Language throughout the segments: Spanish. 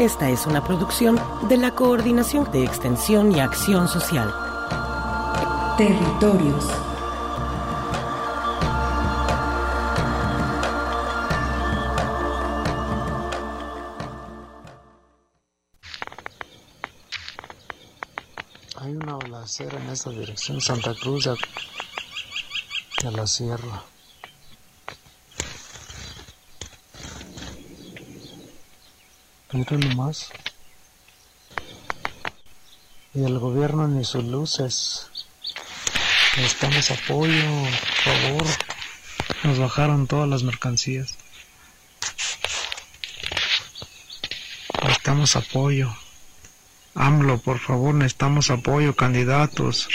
Esta es una producción de la Coordinación de Extensión y Acción Social. Territorios. Hay una balacera en esta dirección, Santa Cruz de, de la Sierra. Mira nomás. Y el gobierno ni sus luces. Necesitamos apoyo, por favor. Nos bajaron todas las mercancías. Necesitamos apoyo. AMLO, por favor, necesitamos apoyo, candidatos.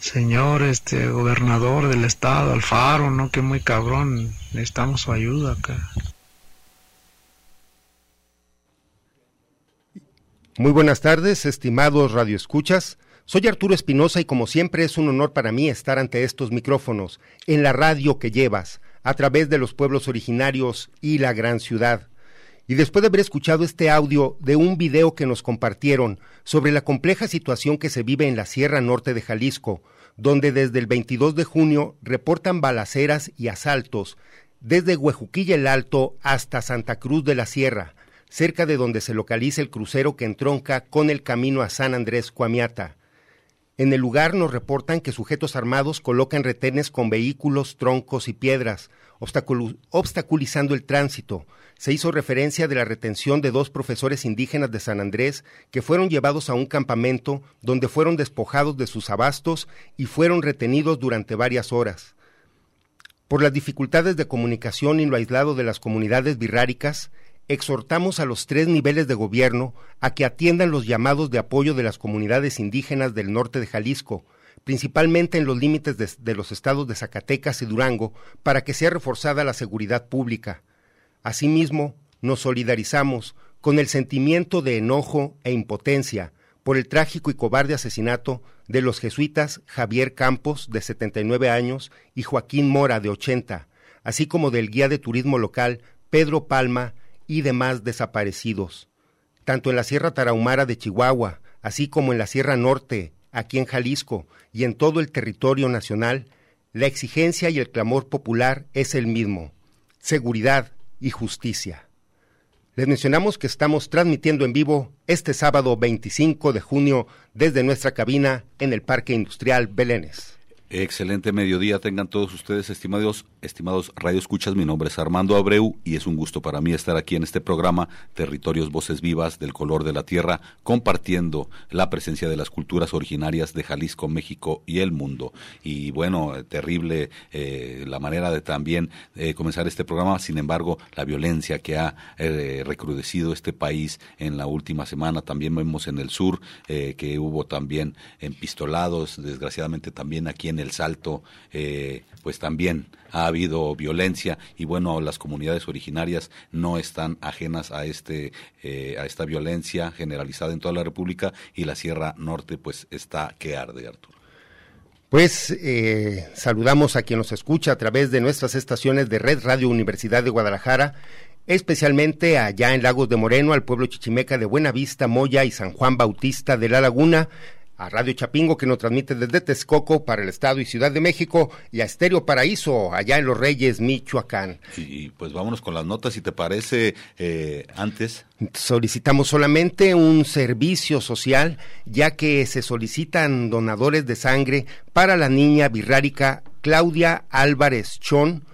Señor, este, gobernador del estado, Alfaro, ¿no? Que muy cabrón. Necesitamos su ayuda acá. Muy buenas tardes, estimados radioescuchas. Soy Arturo Espinosa y como siempre es un honor para mí estar ante estos micrófonos, en la radio que llevas, a través de los pueblos originarios y la gran ciudad. Y después de haber escuchado este audio de un video que nos compartieron sobre la compleja situación que se vive en la Sierra Norte de Jalisco, donde desde el 22 de junio reportan balaceras y asaltos desde Huejuquilla el Alto hasta Santa Cruz de la Sierra, cerca de donde se localiza el crucero que entronca con el camino a San Andrés Cuamiata. En el lugar nos reportan que sujetos armados colocan retenes con vehículos, troncos y piedras, obstaculizando el tránsito. Se hizo referencia de la retención de dos profesores indígenas de San Andrés que fueron llevados a un campamento donde fueron despojados de sus abastos y fueron retenidos durante varias horas. Por las dificultades de comunicación y lo aislado de las comunidades birráricas, exhortamos a los tres niveles de gobierno a que atiendan los llamados de apoyo de las comunidades indígenas del norte de Jalisco, principalmente en los límites de, de, los estados de Zacatecas y Durango, para que sea reforzada la seguridad pública. Asimismo, nos solidarizamos con el sentimiento de enojo e impotencia por el trágico y cobarde asesinato de los jesuitas Javier Campos, de 79 años, y Joaquín Mora, de 80, así como del guía de turismo local Pedro Palma, y demás desaparecidos, tanto en la Sierra Tarahumara de Chihuahua, así como en la Sierra Norte, aquí en Jalisco y en todo el territorio nacional, la exigencia y el clamor popular es el mismo, seguridad y justicia. Les mencionamos que estamos transmitiendo en vivo este sábado 25 de junio desde nuestra cabina en el Parque Industrial Belénes. Excelente mediodía tengan todos ustedes, estimados, estimados Radio Escuchas. Mi nombre es Armando Abreu y es un gusto para mí estar aquí en este programa Territorios Voces Vivas del Color de la Tierra, compartiendo la presencia de las culturas originarias de Jalisco, México y el mundo. Y bueno, terrible eh, la manera de también eh, comenzar este programa. Sin embargo, la violencia que ha eh, recrudecido este país en la última semana, también vemos en el sur que hubo también empistolados, desgraciadamente también aquí en el Salto, pues también ha habido violencia y bueno, las comunidades originarias no están ajenas a este eh, a esta violencia generalizada en toda la República y la Sierra Norte pues está que arde, Arturo. Pues eh, saludamos a quien nos escucha a través de nuestras estaciones de Red Radio Universidad de Guadalajara, especialmente allá en Lagos de Moreno, al pueblo chichimeca de Buenavista, Moya y San Juan Bautista de la Laguna, a Radio Chapingo que nos transmite desde Texcoco para el Estado y Ciudad de México y a Estéreo Paraíso allá en Los Reyes, Michoacán. Y pues vámonos con las notas, si te parece, eh, antes. Solicitamos solamente un servicio social ya que se solicitan donadores de sangre para la niña birrárica Claudia Álvarez Chón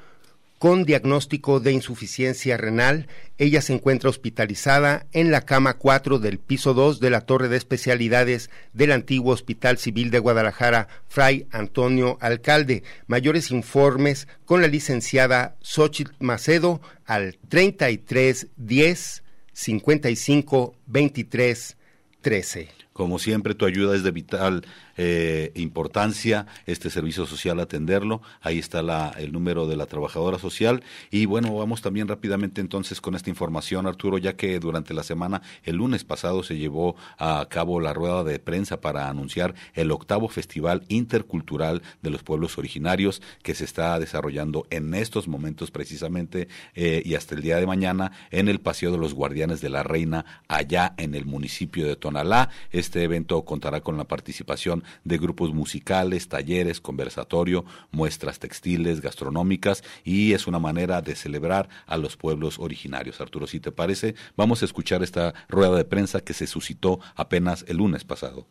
con diagnóstico de insuficiencia renal. Ella se encuentra hospitalizada en la cama 4 del piso 2 de la Torre de Especialidades del antiguo Hospital Civil de Guadalajara, Fray Antonio Alcalde. Mayores informes con la licenciada Xochitl Macedo al 33 10 55 23 13. Como siempre, tu ayuda es de vital eh, importancia este servicio social atenderlo. Ahí está la, el número de la trabajadora social. Y bueno, vamos también rápidamente entonces con esta información, Arturo, ya que durante la semana, el lunes pasado, se llevó a cabo la rueda de prensa para anunciar el octavo Festival Intercultural de los Pueblos Originarios que se está desarrollando en estos momentos precisamente eh, y hasta el día de mañana en el Paseo de los Guardianes de la Reina, allá en el municipio de Tonalá. Este evento contará con la participación de grupos musicales, talleres, conversatorio, muestras textiles, gastronómicas y es una manera de celebrar a los pueblos originarios. Arturo, si te parece, vamos a escuchar esta rueda de prensa que se suscitó apenas el lunes pasado.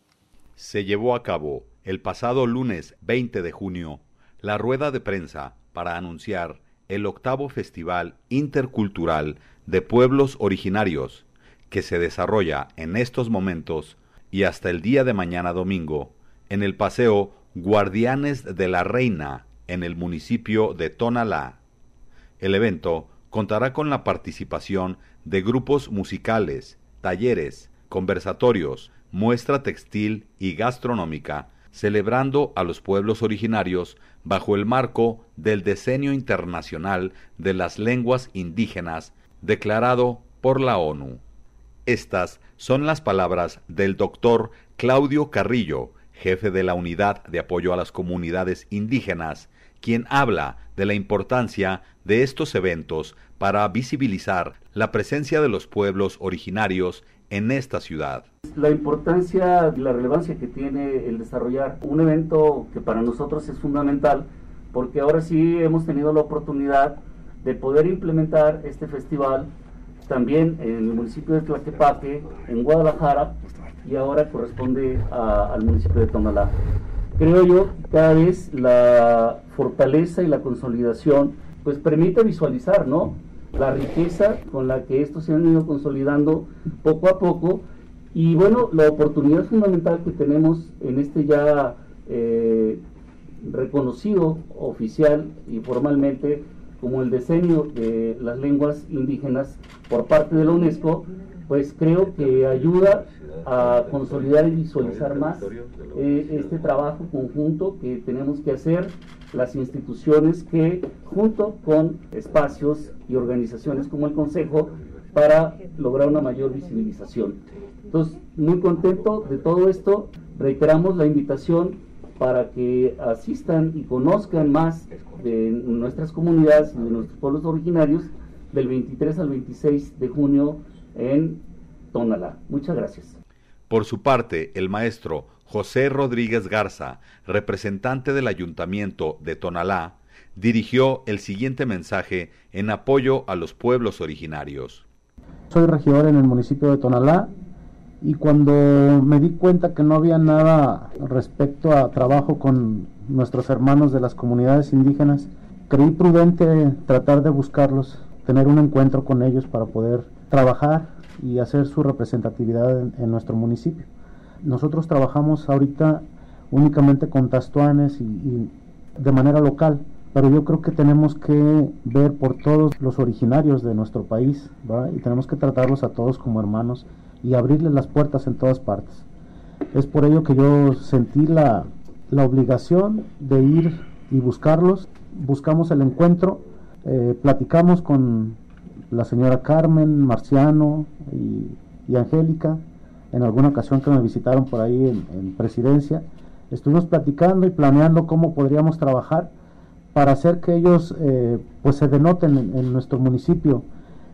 Se llevó a cabo el pasado lunes 20 de junio la rueda de prensa para anunciar el octavo Festival Intercultural de Pueblos Originarios que se desarrolla en estos momentos y hasta el día de mañana domingo en el paseo Guardianes de la Reina en el municipio de Tonalá. El evento contará con la participación de grupos musicales, talleres, conversatorios, muestra textil y gastronómica, celebrando a los pueblos originarios bajo el marco del Decenio Internacional de las Lenguas Indígenas declarado por la ONU. Estas son las palabras del doctor Claudio Carrillo, jefe de la Unidad de Apoyo a las Comunidades Indígenas, quien habla de la importancia de estos eventos para visibilizar la presencia de los pueblos originarios en esta ciudad. La importancia y la relevancia que tiene el desarrollar un evento que para nosotros es fundamental, porque ahora sí hemos tenido la oportunidad de poder implementar este festival también en el municipio de Tlaquepaque, en Guadalajara, y ahora corresponde al municipio de Tonalá. Creo yo que cada vez la fortaleza y la consolidación pues permite visualizar, ¿no? La riqueza con la que estos se han ido consolidando poco a poco y bueno, la oportunidad fundamental que tenemos en este ya eh, reconocido oficial y formalmente como el diseño de las lenguas indígenas por parte de la UNESCO, pues creo que ayuda a consolidar y visualizar más eh, este trabajo conjunto que tenemos que hacer las instituciones que junto con espacios y organizaciones como el Consejo para lograr una mayor visibilización. Entonces, muy contento de todo esto. Reiteramos la invitación para que asistan y conozcan más de nuestras comunidades y de nuestros pueblos originarios del 23 al 26 de junio en Tonalá. Muchas gracias. Por su parte, el maestro José Rodríguez Garza, representante del Ayuntamiento de Tonalá, dirigió el siguiente mensaje en apoyo a los pueblos originarios. Soy regidor en el municipio de Tonalá y cuando me di cuenta que no había nada respecto a trabajo con nuestros hermanos de las comunidades indígenas, creí prudente tratar de buscarlos, tener un encuentro con ellos para poder trabajar y hacer su representatividad en, nuestro municipio. Nosotros trabajamos ahorita únicamente con tastuanes y, de manera local, pero yo creo que tenemos que ver por todos los originarios de nuestro país y tenemos que tratarlos a todos como hermanos y abrirles las puertas en todas partes. Es por ello que yo sentí la, la obligación de ir y buscarlos, buscamos el encuentro, eh, platicamos con la señora Carmen, Marciano y, Angélica, en alguna ocasión que me visitaron por ahí en, presidencia, estuvimos platicando y planeando cómo podríamos trabajar para hacer que ellos eh, pues se denoten en, nuestro municipio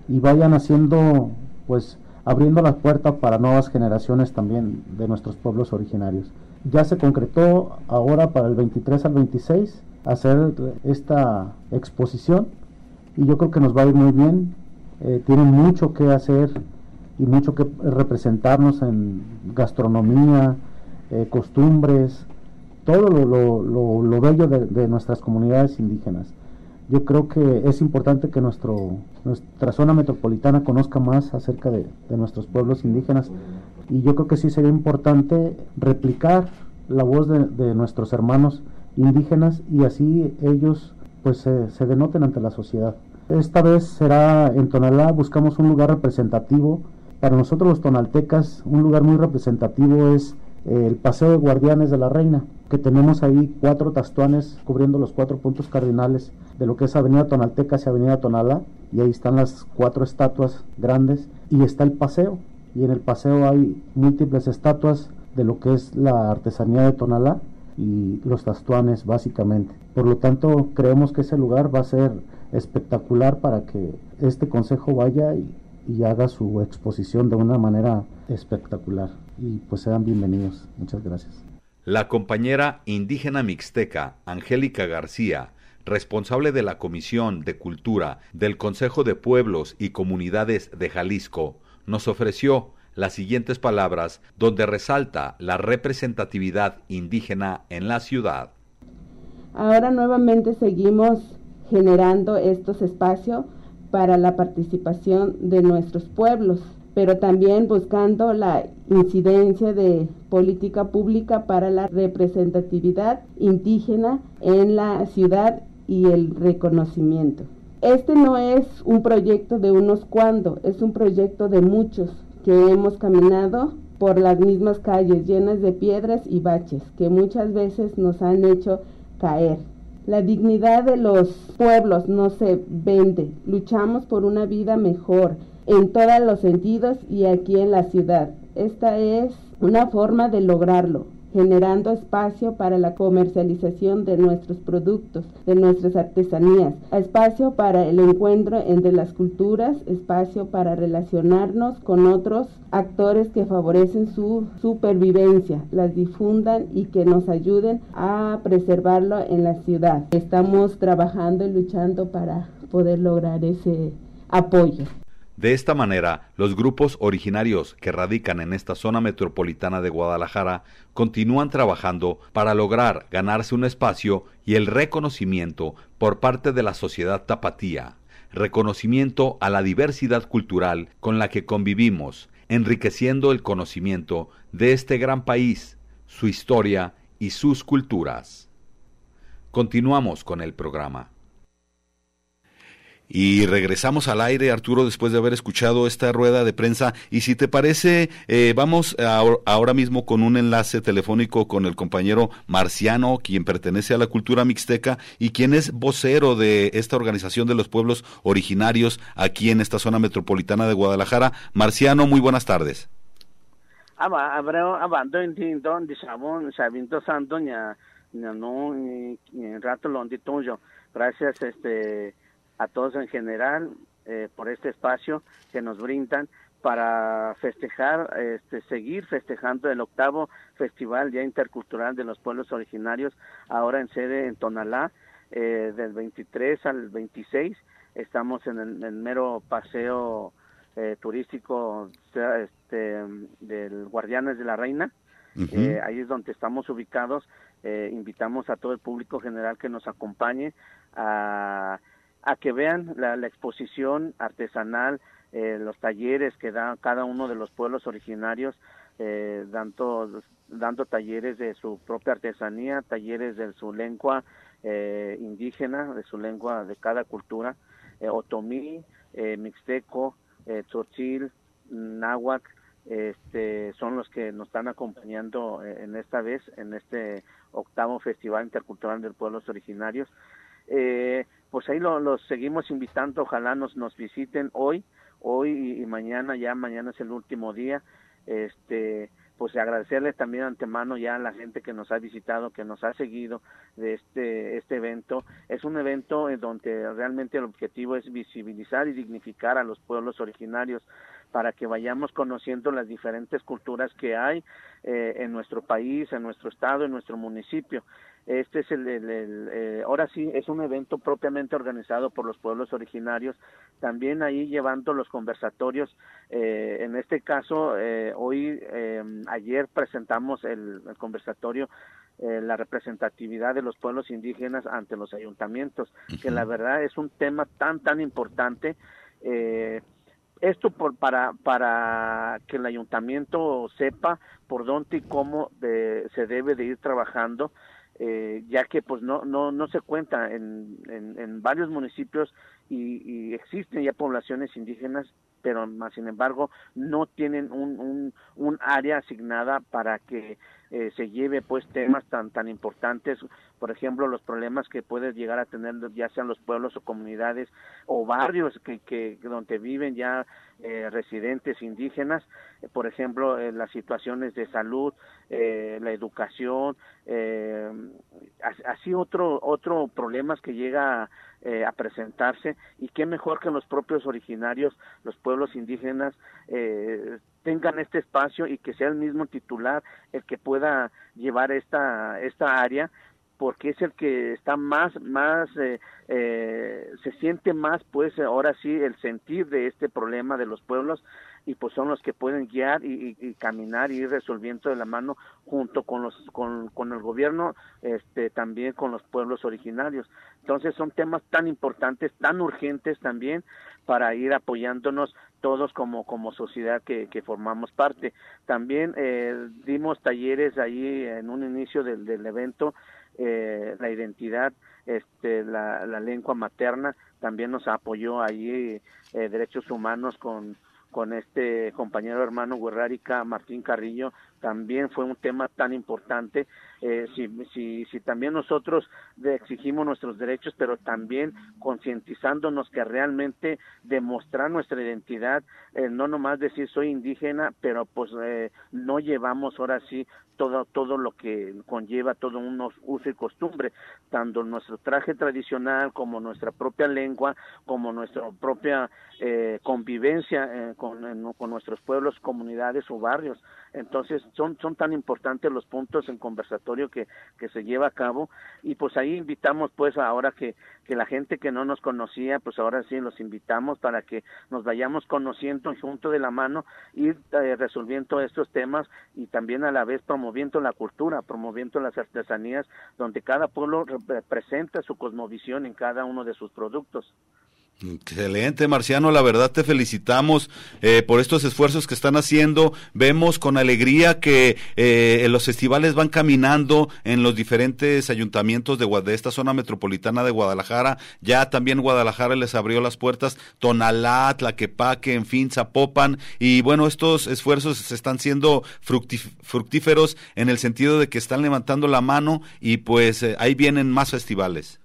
y vayan haciendo pues abriendo la puerta para nuevas generaciones también de nuestros pueblos originarios. Ya se concretó ahora para el 23 al 26 hacer esta exposición y yo creo que nos va a ir muy bien. Eh, tienen mucho que hacer y mucho que representarnos en gastronomía, eh, costumbres, todo lo, bello de, nuestras comunidades indígenas. Yo creo que es importante que nuestro, nuestra zona metropolitana conozca más acerca de, nuestros pueblos indígenas y yo creo que sí sería importante replicar la voz de, nuestros hermanos indígenas y así ellos pues se, se denoten ante la sociedad. Esta vez será en Tonalá, buscamos un lugar representativo. Para nosotros los tonaltecas, un lugar muy representativo es el Paseo de Guardianes de la Reina, que tenemos ahí cuatro tastuanes cubriendo los cuatro puntos cardinales de lo que es Avenida Tonaltecas y Avenida Tonalá, y ahí están las cuatro estatuas grandes, y está el paseo, y en el paseo hay múltiples estatuas de lo que es la artesanía de Tonalá y los tastuanes básicamente. Por lo tanto, creemos que ese lugar va a ser espectacular para que este consejo vaya y haga su exposición de una manera espectacular y pues sean bienvenidos. Muchas gracias. La compañera indígena mixteca Angélica García, responsable de la Comisión de Cultura del Consejo de Pueblos y Comunidades de Jalisco, nos ofreció las siguientes palabras donde resalta la representatividad indígena en la ciudad. Ahora nuevamente seguimos generando estos espacios para la participación de nuestros pueblos pero también buscando la incidencia de política pública para la representatividad indígena en la ciudad y el reconocimiento. Este no es un proyecto de unos cuantos, es un proyecto de muchos que hemos caminado por las mismas calles llenas de piedras y baches que muchas veces nos han hecho caer. La dignidad de los pueblos no se vende, luchamos por una vida mejor, en todos los sentidos y aquí en la ciudad. Esta es una forma de lograrlo, generando espacio para la comercialización de nuestros productos, de nuestras artesanías, espacio para el encuentro entre las culturas, espacio para relacionarnos con otros actores que favorecen su supervivencia, las difundan y que nos ayuden a preservarlo en la ciudad. Estamos trabajando y luchando para poder lograr ese apoyo. De esta manera, los grupos originarios que radican en esta zona metropolitana de Guadalajara continúan trabajando para lograr ganarse un espacio y el reconocimiento por parte de la sociedad tapatía, reconocimiento a la diversidad cultural con la que convivimos, enriqueciendo el conocimiento de este gran país, su historia y sus culturas. Continuamos con el programa. Y regresamos al aire, Arturo, después de haber escuchado esta rueda de prensa. Y si te parece, eh, vamos ahora mismo con un enlace telefónico con el compañero Marciano, quien pertenece a la cultura mixteca y quien es vocero de esta organización de los pueblos originarios aquí en esta zona metropolitana de Guadalajara. Marciano, muy buenas tardes. Gracias, este a todos en general eh, por este espacio que nos brindan para festejar, este, seguir festejando el octavo Festival ya Intercultural de los Pueblos Originarios, ahora en sede en Tonalá, eh, del 23 al 26. Estamos en el, mero paseo eh, turístico este, del Guardianes de la Reina. ahí es donde estamos ubicados. invitamos a todo el público general que nos acompañe a a que vean la, exposición artesanal, eh, los talleres que da cada uno de los pueblos originarios, eh, dando, dando talleres de su propia artesanía, talleres de su lengua eh, indígena, de su lengua de cada cultura, otomí, mixteco, tzotzil, náhuatl, este, son los que nos están acompañando en esta vez, en este octavo Festival Intercultural de Pueblos Originarios. Eh, pues ahí los seguimos invitando, ojalá nos, nos visiten hoy, hoy y, mañana, ya mañana es el último día, este pues agradecerle también antemano ya a la gente que nos ha visitado, que nos ha seguido de este, este evento. Es un evento en donde realmente el objetivo es visibilizar y dignificar a los pueblos originarios, para que vayamos conociendo las diferentes culturas que hay eh, en nuestro país, en nuestro estado, en nuestro municipio. Este es el, eh, ahora sí, es un evento propiamente organizado por los pueblos originarios, también ahí llevando los conversatorios. Eh, en este caso, hoy, ayer presentamos el, conversatorio la representatividad de los pueblos indígenas ante los ayuntamientos, que la verdad es un tema tan, tan importante. Eh, esto por, para, para que el ayuntamiento sepa por dónde y cómo se debe de ir trabajando, eh, ya que pues no, no, no se cuenta en, en, varios municipios y, y, existen ya poblaciones indígenas, pero más sin embargo no tienen un, un, un área asignada para que eh, se lleve pues temas tan tan importantes por ejemplo los problemas que puede llegar a tener ya sean los pueblos o comunidades o barrios que, que donde viven ya eh, residentes indígenas eh, por ejemplo las situaciones de salud la educación así otro otro problemas que llega a presentarse. Y qué mejor que los propios originarios los pueblos indígenas eh, tengan este espacio y que sea el mismo titular el que pueda llevar esta esta área porque es el que está más más eh, eh, se siente más pues ahora sí el sentir de este problema de los pueblos y pues son los que pueden guiar y, caminar y ir resolviendo de la mano junto con los con, con el gobierno este también con los pueblos originarios. Entonces son temas tan importantes tan urgentes también para ir apoyándonos todos como como sociedad que, que formamos parte. También eh, dimos talleres ahí en un inicio del, del evento eh, la identidad este la, lengua materna también nos apoyó allí eh, derechos humanos con con este compañero hermano Guerrárica, Martín Carrillo, también fue un tema tan importante. Eh, si, si, también nosotros exigimos nuestros derechos, pero también concientizándonos que realmente demostrar nuestra identidad, eh, no nomás decir soy indígena, pero pues eh, no llevamos ahora sí todo, todo lo que conlleva todo un uso y costumbre, tanto nuestro traje tradicional como nuestra propia lengua, como nuestra propia eh, convivencia eh, con nuestros pueblos, comunidades o barrios. Entonces son, son tan importantes los puntos en conversatorio que, que se lleva a cabo y pues ahí invitamos pues ahora que, que la gente que no nos conocía, pues ahora sí los invitamos para que nos vayamos conociendo junto de la mano, ir eh, resolviendo estos temas y también a la vez promoviendo la cultura, promoviendo las artesanías, donde cada pueblo presenta su cosmovisión en cada uno de sus productos. Excelente, Marciano. La verdad te felicitamos eh, por estos esfuerzos que están haciendo. Vemos con alegría que eh, los festivales van caminando en los diferentes ayuntamientos de, de, esta zona metropolitana de Guadalajara. Ya también Guadalajara les abrió las puertas. Tonalá, Tlaquepaque, en fin, Zapopan. Y bueno, estos esfuerzos están siendo fructíferos en el sentido de que están levantando la mano y pues eh, ahí vienen más festivales.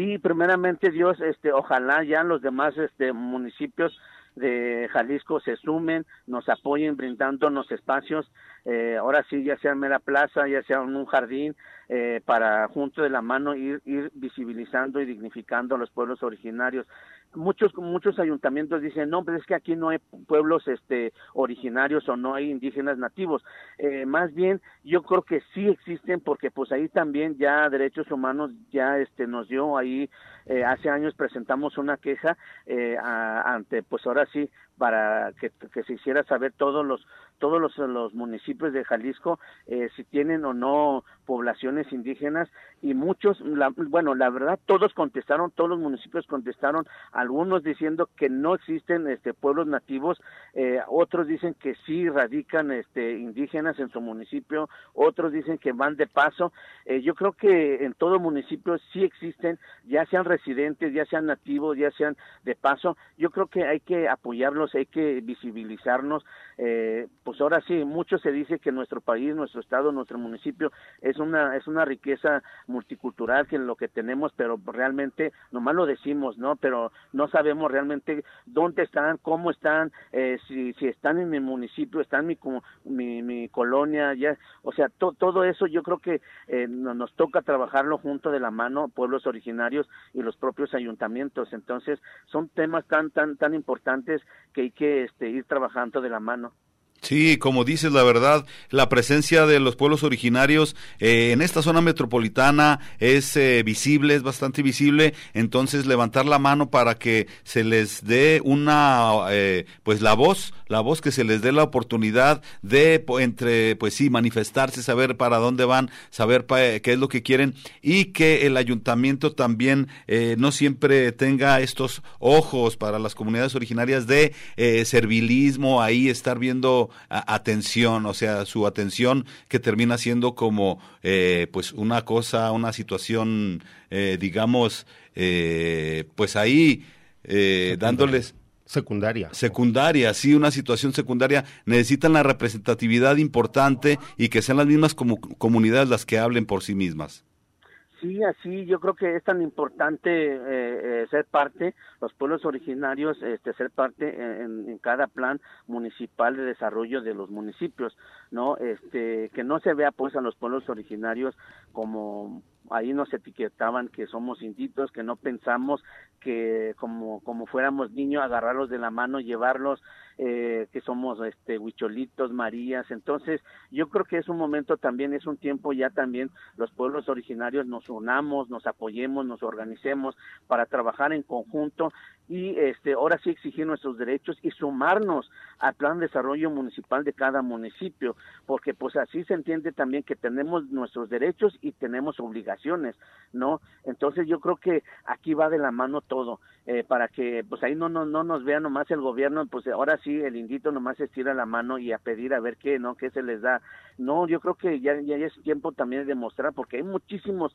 Sí, primeramente Dios, este, ojalá ya los demás este, municipios de Jalisco se sumen, nos apoyen brindándonos espacios, eh, ahora sí, ya sea en Mera Plaza, ya sea en un jardín, eh, para junto de la mano ir, ir visibilizando y dignificando a los pueblos originarios muchos muchos ayuntamientos dicen no pero es que aquí no hay pueblos este originarios o no hay indígenas nativos eh, más bien yo creo que sí existen porque pues ahí también ya derechos humanos ya este nos dio ahí eh, hace años presentamos una queja eh, ante pues ahora sí para que, que se hiciera saber todos los todos los, los municipios de Jalisco eh, si tienen o no poblaciones indígenas y muchos, la, bueno, la verdad todos contestaron, todos los municipios contestaron, algunos diciendo que no existen este pueblos nativos, eh, otros dicen que sí radican este indígenas en su municipio, otros dicen que van de paso. Eh, yo creo que en todo municipio sí existen, ya sean residentes, ya sean nativos, ya sean de paso. Yo creo que hay que apoyarlos, hay que visibilizarnos. Eh, pues ahora sí, mucho se dice que nuestro país, nuestro estado, nuestro municipio es una es una riqueza multicultural que lo que tenemos, pero realmente nomás lo decimos, ¿no? Pero no sabemos realmente dónde están, cómo están, eh, si si están en mi municipio, están en mi mi, colonia, ya, o sea, todo eso yo creo que eh, nos toca trabajarlo junto de la mano pueblos originarios y los propios ayuntamientos. Entonces, son temas tan tan tan importantes que hay que este, ir trabajando de la mano. Sí, como dices, la verdad, la presencia de los pueblos originarios eh, en esta zona metropolitana es eh, visible, es bastante visible. Entonces, levantar la mano para que se les dé una, eh, pues la voz, la voz que se les dé la oportunidad de, entre, pues sí, manifestarse, saber para dónde van, saber qué es lo que quieren y que el ayuntamiento también no siempre tenga estos ojos para las comunidades originarias de servilismo, ahí estar viendo atención, o sea, su atención que termina siendo como eh, pues una cosa, una situación, eh, digamos, eh, pues ahí dándoles secundaria. Secundaria, sí, una situación secundaria. Necesitan la representatividad importante y que sean las mismas comunidades las que hablen por sí mismas. Sí, así yo creo que es tan importante eh, eh, ser parte, los pueblos originarios, este, ser parte en, cada plan municipal de desarrollo de los municipios, ¿no? Este, que no se vea pues a los pueblos originarios como ahí nos etiquetaban que somos inditos, que no pensamos que como como fuéramos niños agarrarlos de la mano, llevarlos, eh, que somos este huicholitos, marías, entonces yo creo que es un momento también, es un tiempo ya también los pueblos originarios nos unamos, nos apoyemos, nos organicemos para trabajar en conjunto y este ahora sí exigir nuestros derechos y sumarnos al plan de desarrollo municipal de cada municipio, porque pues así se entiende también que tenemos nuestros derechos y tenemos obligaciones, ¿no? Entonces yo creo que aquí va de la mano todo, eh, para que pues ahí no, no, no nos vea nomás el gobierno, pues ahora sí el indito nomás estira la mano y a pedir a ver qué, ¿no? ¿Qué se les da? No, yo creo que ya, ya es tiempo también de demostrar, porque hay muchísimos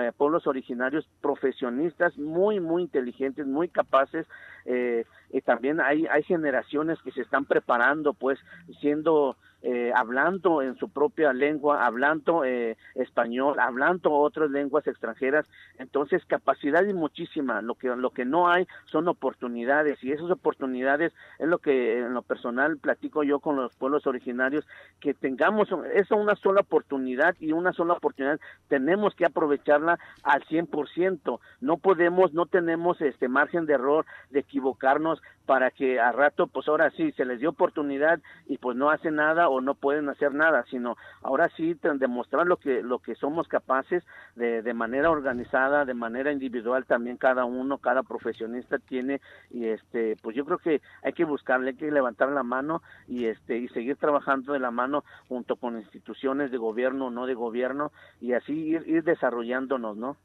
eh, pueblos originarios profesionistas muy, muy inteligentes, muy capaces, eh, y también hay, hay generaciones que se están preparando, pues, siendo eh, hablando en su propia lengua, hablando eh, español, hablando otras lenguas extranjeras. Entonces, capacidad y muchísima. Lo que, lo que no hay son oportunidades y esas oportunidades es lo que en lo personal platico yo con los pueblos originarios, que tengamos esa una sola oportunidad y una sola oportunidad tenemos que aprovecharla al 100%. No podemos, no tenemos este margen de error, de equivocarnos para que a rato, pues ahora sí, se les dio oportunidad y pues no hace nada o no pueden hacer nada, sino ahora sí demostrar lo que, lo que somos capaces de, de manera organizada, de manera individual también cada uno, cada profesionista tiene y este, pues yo creo que hay que buscarle, hay que levantar la mano y este, y seguir trabajando de la mano junto con instituciones de gobierno o no de gobierno y así ir, ir desarrollándonos, ¿no?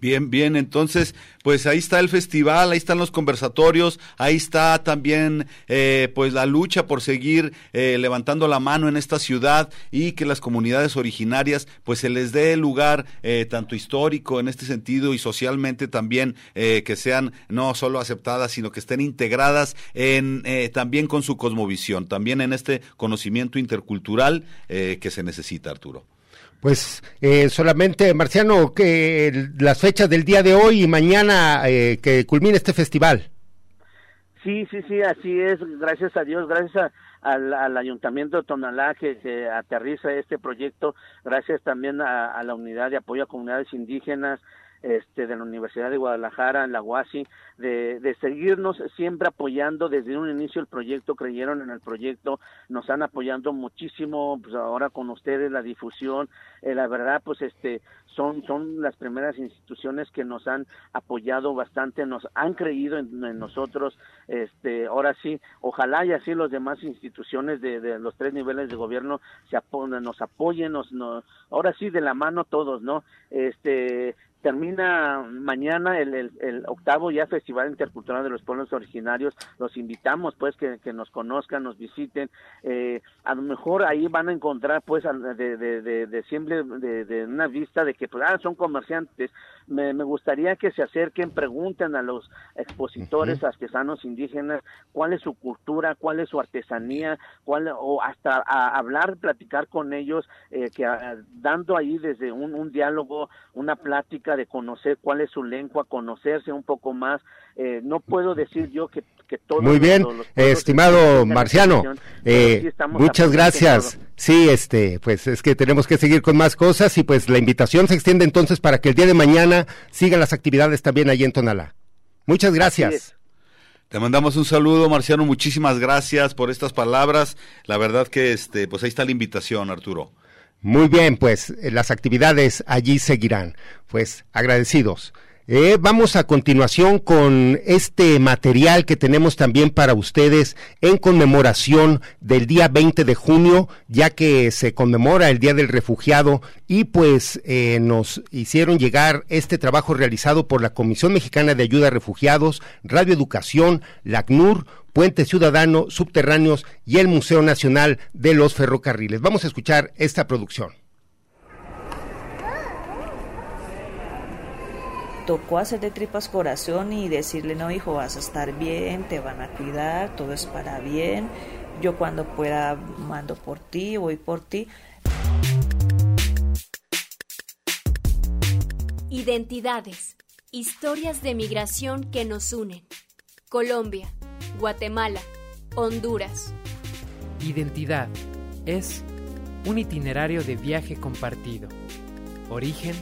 Bien, bien, entonces, pues ahí está el festival, ahí están los conversatorios, ahí está también, eh, pues la lucha por seguir eh, levantando la mano en esta ciudad y que las comunidades originarias, pues se les dé lugar eh, tanto histórico en este sentido y socialmente también que sean no solo aceptadas, sino que estén integradas en también con su cosmovisión, también en este conocimiento intercultural que se necesita, Arturo. Pues eh, solamente, Marciano, que las fechas del día de hoy y mañana eh, que culmine este festival. Sí, sí, sí, así es, gracias a Dios, gracias al, Ayuntamiento de Tonalá que, aterriza este proyecto, gracias también a, la Unidad de Apoyo a Comunidades Indígenas, este, de la Universidad de Guadalajara, en la UASI, de, de, seguirnos siempre apoyando desde un inicio el proyecto, creyeron en el proyecto, nos han apoyando muchísimo, pues ahora con ustedes la difusión, eh, la verdad, pues este, son, son las primeras instituciones que nos han apoyado bastante, nos han creído en, nosotros, este, ahora sí, ojalá y así los demás instituciones de, los tres niveles de gobierno se nos apoyen, nos, nos, ahora sí de la mano todos, ¿no? Este, termina mañana el, el, octavo ya Festival Intercultural de los Pueblos Originarios. Los invitamos pues que, que nos conozcan, nos visiten. Eh, a lo mejor ahí van a encontrar pues de, de, de, de siempre de, una vista de que pues, ah, son comerciantes. Me, me, gustaría que se acerquen, pregunten a los expositores artesanos indígenas cuál es su cultura, cuál es su artesanía, cuál o hasta a hablar, platicar con ellos, eh, que dando ahí desde un, un diálogo, una plática de conocer cuál es su lengua, conocerse un poco más. Eh, no puedo decir yo que, que todo. Muy bien, estimado Marciano, eh, muchas gracias. Sí, este, pues es que tenemos que seguir con más cosas y pues la invitación se extiende entonces para que el día de mañana sigan las actividades también allí en Tonalá. Muchas gracias. Te mandamos un saludo, Marciano. Muchísimas gracias por estas palabras. La verdad que este, pues ahí está la invitación, Arturo. Muy bien, pues eh, las actividades allí seguirán. Pues agradecidos. Eh, vamos a continuación con este material que tenemos también para ustedes en conmemoración del día 20 de junio, ya que se conmemora el Día del Refugiado y pues eh, nos hicieron llegar este trabajo realizado por la Comisión Mexicana de Ayuda a Refugiados, Radio Educación, la CNUR, Puente Ciudadano, Subterráneos y el Museo Nacional de los Ferrocarriles. Vamos a escuchar esta producción. tocó hacer de tripas corazón y decirle, no hijo, vas a estar bien, te van a cuidar, todo es para bien, yo cuando pueda mando por ti, voy por ti. Identidades, historias de migración que nos unen. Colombia, Guatemala, Honduras. Identidad es un itinerario de viaje compartido. Origen,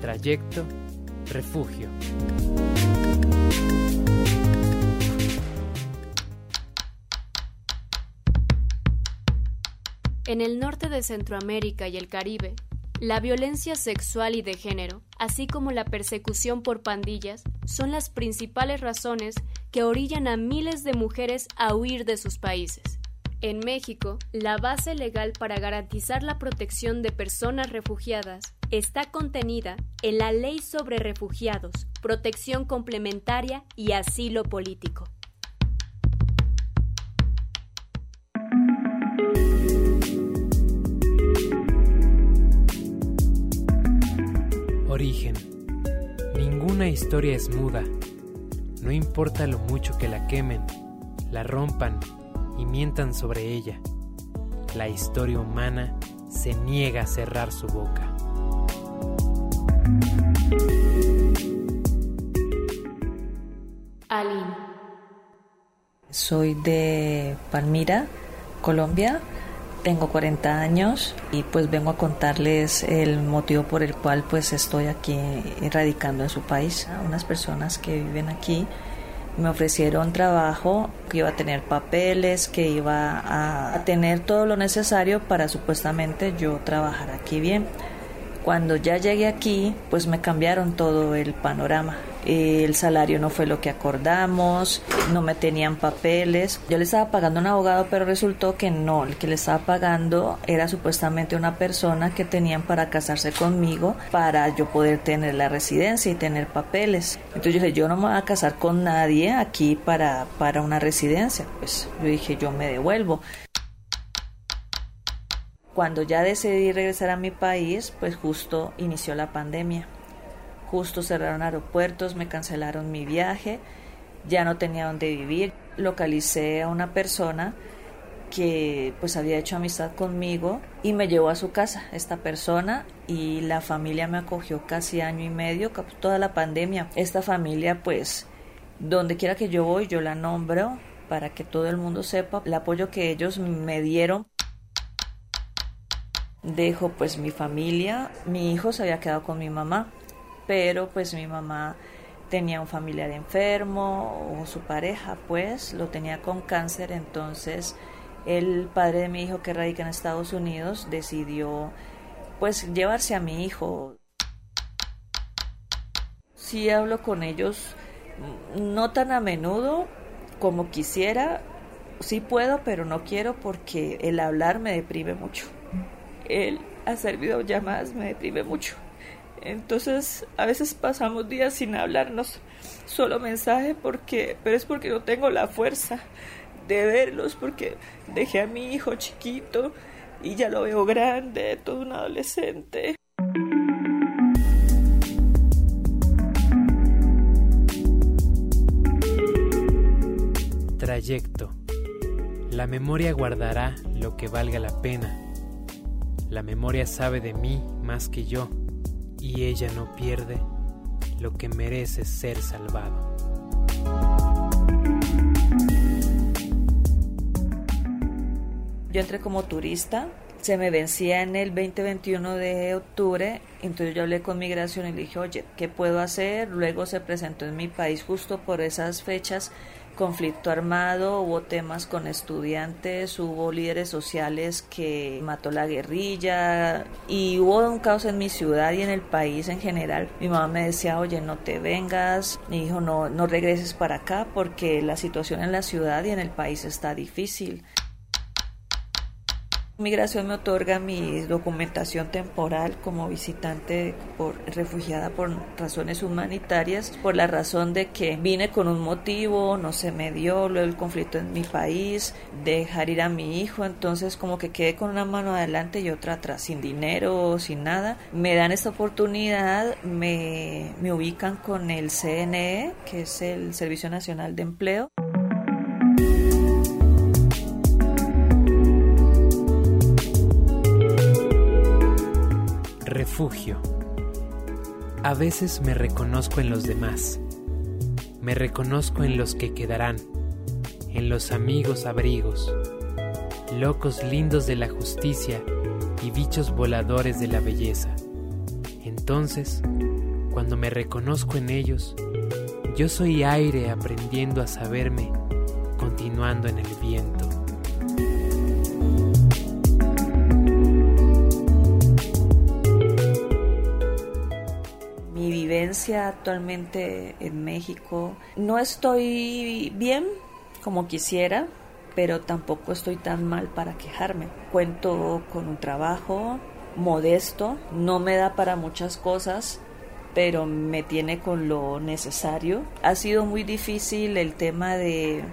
trayecto, refugio. En el norte de Centroamérica y el Caribe, la violencia sexual y de género, así como la persecución por pandillas, son las principales razones que orillan a miles de mujeres a huir de sus países. En México, la base legal para garantizar la protección de personas refugiadas está contenida en la Ley sobre Refugiados, Protección Complementaria y Asilo Político. Origen. Ninguna historia es muda. No importa lo mucho que la quemen, la rompan y mientan sobre ella. La historia humana se niega a cerrar su boca. Aline. Soy de Palmira, Colombia. Tengo 40 años y pues vengo a contarles el motivo por el cual pues estoy aquí radicando en su país. Unas personas que viven aquí me ofrecieron trabajo, que iba a tener papeles, que iba a tener todo lo necesario para supuestamente yo trabajar aquí bien. Cuando ya llegué aquí, pues me cambiaron todo el panorama. El salario no fue lo que acordamos, no me tenían papeles. Yo le estaba pagando a un abogado, pero resultó que no, el que le estaba pagando era supuestamente una persona que tenían para casarse conmigo para yo poder tener la residencia y tener papeles. Entonces yo dije, yo no me voy a casar con nadie aquí para, para una residencia. Pues yo dije, yo me devuelvo. Cuando ya decidí regresar a mi país, pues justo inició la pandemia. Justo cerraron aeropuertos, me cancelaron mi viaje, ya no tenía dónde vivir. Localicé a una persona que pues había hecho amistad conmigo y me llevó a su casa esta persona y la familia me acogió casi año y medio, toda la pandemia. Esta familia pues donde quiera que yo voy yo la nombro para que todo el mundo sepa el apoyo que ellos me dieron dejo pues mi familia, mi hijo se había quedado con mi mamá, pero pues mi mamá tenía un familiar enfermo o su pareja pues lo tenía con cáncer, entonces el padre de mi hijo que radica en Estados Unidos decidió pues llevarse a mi hijo. Sí hablo con ellos no tan a menudo como quisiera, sí puedo, pero no quiero porque el hablar me deprime mucho el hacer videollamadas me deprime mucho. Entonces, a veces pasamos días sin hablarnos, solo mensaje porque, pero es porque no tengo la fuerza de verlos porque dejé a mi hijo chiquito y ya lo veo grande, todo un adolescente. Trayecto. La memoria guardará lo que valga la pena la memoria sabe de mí más que yo y ella no pierde lo que merece ser salvado. Yo entré como turista, se me vencía en el 2021 de octubre, entonces yo hablé con migración y le dije, oye, ¿qué puedo hacer? Luego se presentó en mi país justo por esas fechas conflicto armado, hubo temas con estudiantes, hubo líderes sociales que mató la guerrilla y hubo un caos en mi ciudad y en el país en general. Mi mamá me decía, oye, no te vengas, mi hijo, no, no regreses para acá porque la situación en la ciudad y en el país está difícil. Migración me otorga mi documentación temporal como visitante por, refugiada por razones humanitarias, por la razón de que vine con un motivo, no se me dio, luego el conflicto en mi país, dejar ir a mi hijo, entonces como que quedé con una mano adelante y otra atrás, sin dinero, sin nada. Me dan esta oportunidad, me, me ubican con el CNE, que es el Servicio Nacional de Empleo. Refugio. A veces me reconozco en los demás. Me reconozco en los que quedarán, en los amigos abrigos, locos lindos de la justicia y bichos voladores de la belleza. Entonces, cuando me reconozco en ellos, yo soy aire aprendiendo a saberme, continuando en el viento. Actualmente en México. No estoy bien como quisiera, pero tampoco estoy tan mal para quejarme. Cuento con un trabajo modesto, no me da para muchas cosas, pero me tiene con lo necesario. Ha sido muy difícil el tema de,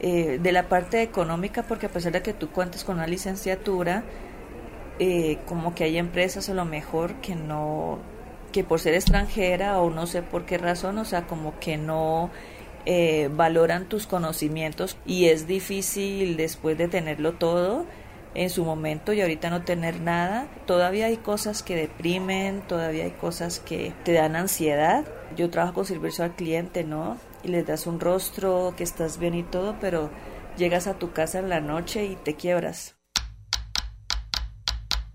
eh, de la parte económica porque a pesar de que tú cuentes con una licenciatura, eh, como que hay empresas a lo mejor que no que por ser extranjera o no sé por qué razón, o sea, como que no eh, valoran tus conocimientos y es difícil después de tenerlo todo en su momento y ahorita no tener nada, todavía hay cosas que deprimen, todavía hay cosas que te dan ansiedad. Yo trabajo con servicio al cliente, ¿no? Y les das un rostro, que estás bien y todo, pero llegas a tu casa en la noche y te quiebras.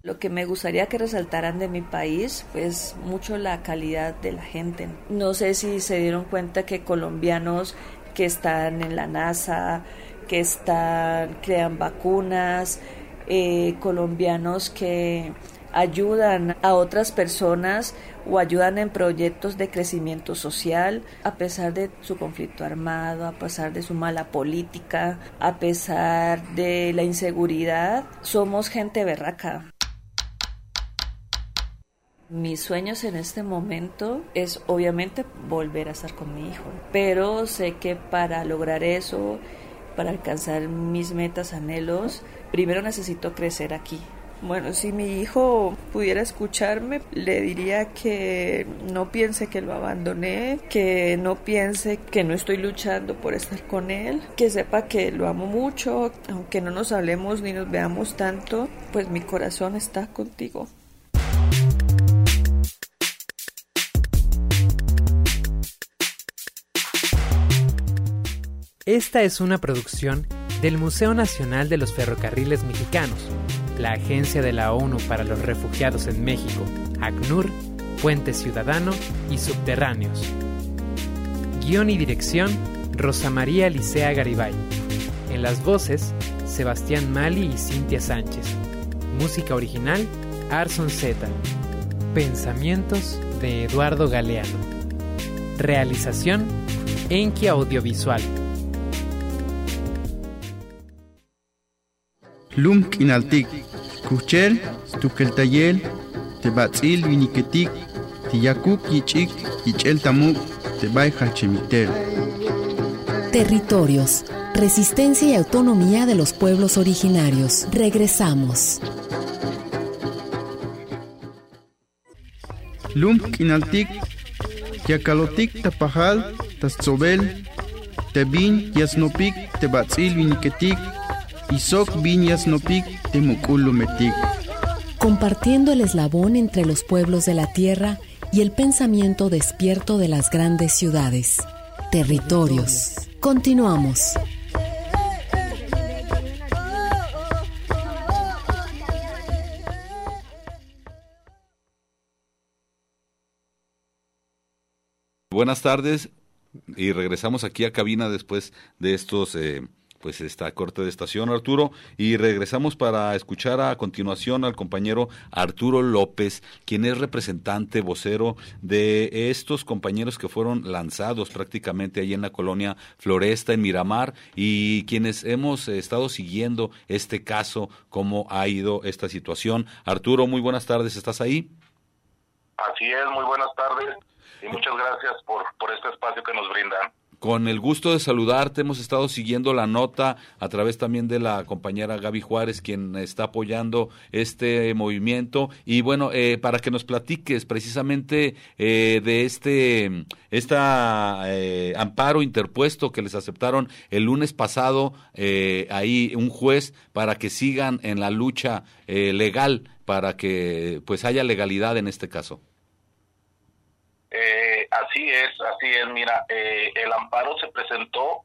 Lo que me gustaría que resaltaran de mi país, pues mucho la calidad de la gente. No sé si se dieron cuenta que colombianos que están en la NASA, que están, crean vacunas, eh, colombianos que ayudan a otras personas o ayudan en proyectos de crecimiento social a pesar de su conflicto armado, a pesar de su mala política, a pesar de la inseguridad. Somos gente berraca. Mis sueños en este momento es obviamente volver a estar con mi hijo, pero sé que para lograr eso, para alcanzar mis metas, anhelos, primero necesito crecer aquí. Bueno, si mi hijo pudiera escucharme, le diría que no piense que lo abandoné, que no piense que no estoy luchando por estar con él, que sepa que lo amo mucho, aunque no nos hablemos ni nos veamos tanto, pues mi corazón está contigo. Esta es una producción del Museo Nacional de los Ferrocarriles Mexicanos, la Agencia de la ONU para los Refugiados en México, ACNUR, Puente Ciudadano y Subterráneos. Guión y dirección, Rosa María Licea Garibay. En las voces, Sebastián Mali y Cintia Sánchez. Música original, Arson Z. Pensamientos de Eduardo Galeano. Realización, Enki Audiovisual. Lum k'inaltik kuchel tukeltayel tebatz'il viniketik tiyakuk yich'ik yich'el tamuk tebay Territorios, resistencia y autonomía de los pueblos originarios. Regresamos. Lum k'inaltik yakalotik tapajal tatzobel tebin yasnopik tebatz'il viniketik Compartiendo el eslabón entre los pueblos de la tierra y el pensamiento despierto de las grandes ciudades. Territorios. Continuamos. Buenas tardes, Y regresamos aquí a cabina después de estos... Eh, pues esta corte de estación, Arturo, y regresamos para escuchar a continuación al compañero Arturo López, quien es representante, vocero de estos compañeros que fueron lanzados prácticamente allí en la colonia Floresta, en Miramar, y quienes hemos estado siguiendo este caso, cómo ha ido esta situación. Arturo, muy buenas tardes, ¿estás ahí? Así es, muy buenas tardes y muchas gracias por, por este espacio que nos brindan. Con el gusto de saludarte, hemos estado siguiendo la nota a través también de la compañera Gaby Juárez, quien está apoyando este movimiento. Y bueno, eh, para que nos platiques precisamente eh, de este esta, eh, amparo interpuesto que les aceptaron el lunes pasado, ahí un juez, para que sigan en la lucha legal, para que pues haya legalidad en este caso. Eh, así es, así es. Mira, eh, el amparo se presentó,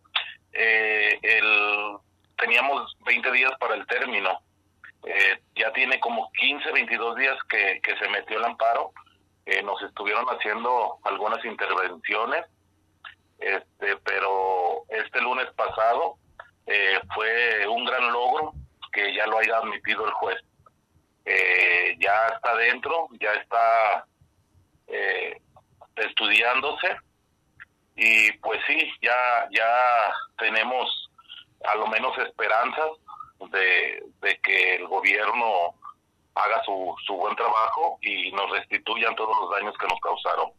eh, el, teníamos 20 días para el término. Eh, ya tiene como 15, 22 días que, se metió el amparo. nos estuvieron haciendo algunas intervenciones, este, pero este lunes pasado fue un gran logro que ya lo haya admitido el juez. ya está dentro, ya está eh, estudiándose y pues sí, ya, ya tenemos a lo menos esperanzas de, que el gobierno haga su, su buen trabajo y nos restituyan todos los daños que nos causaron.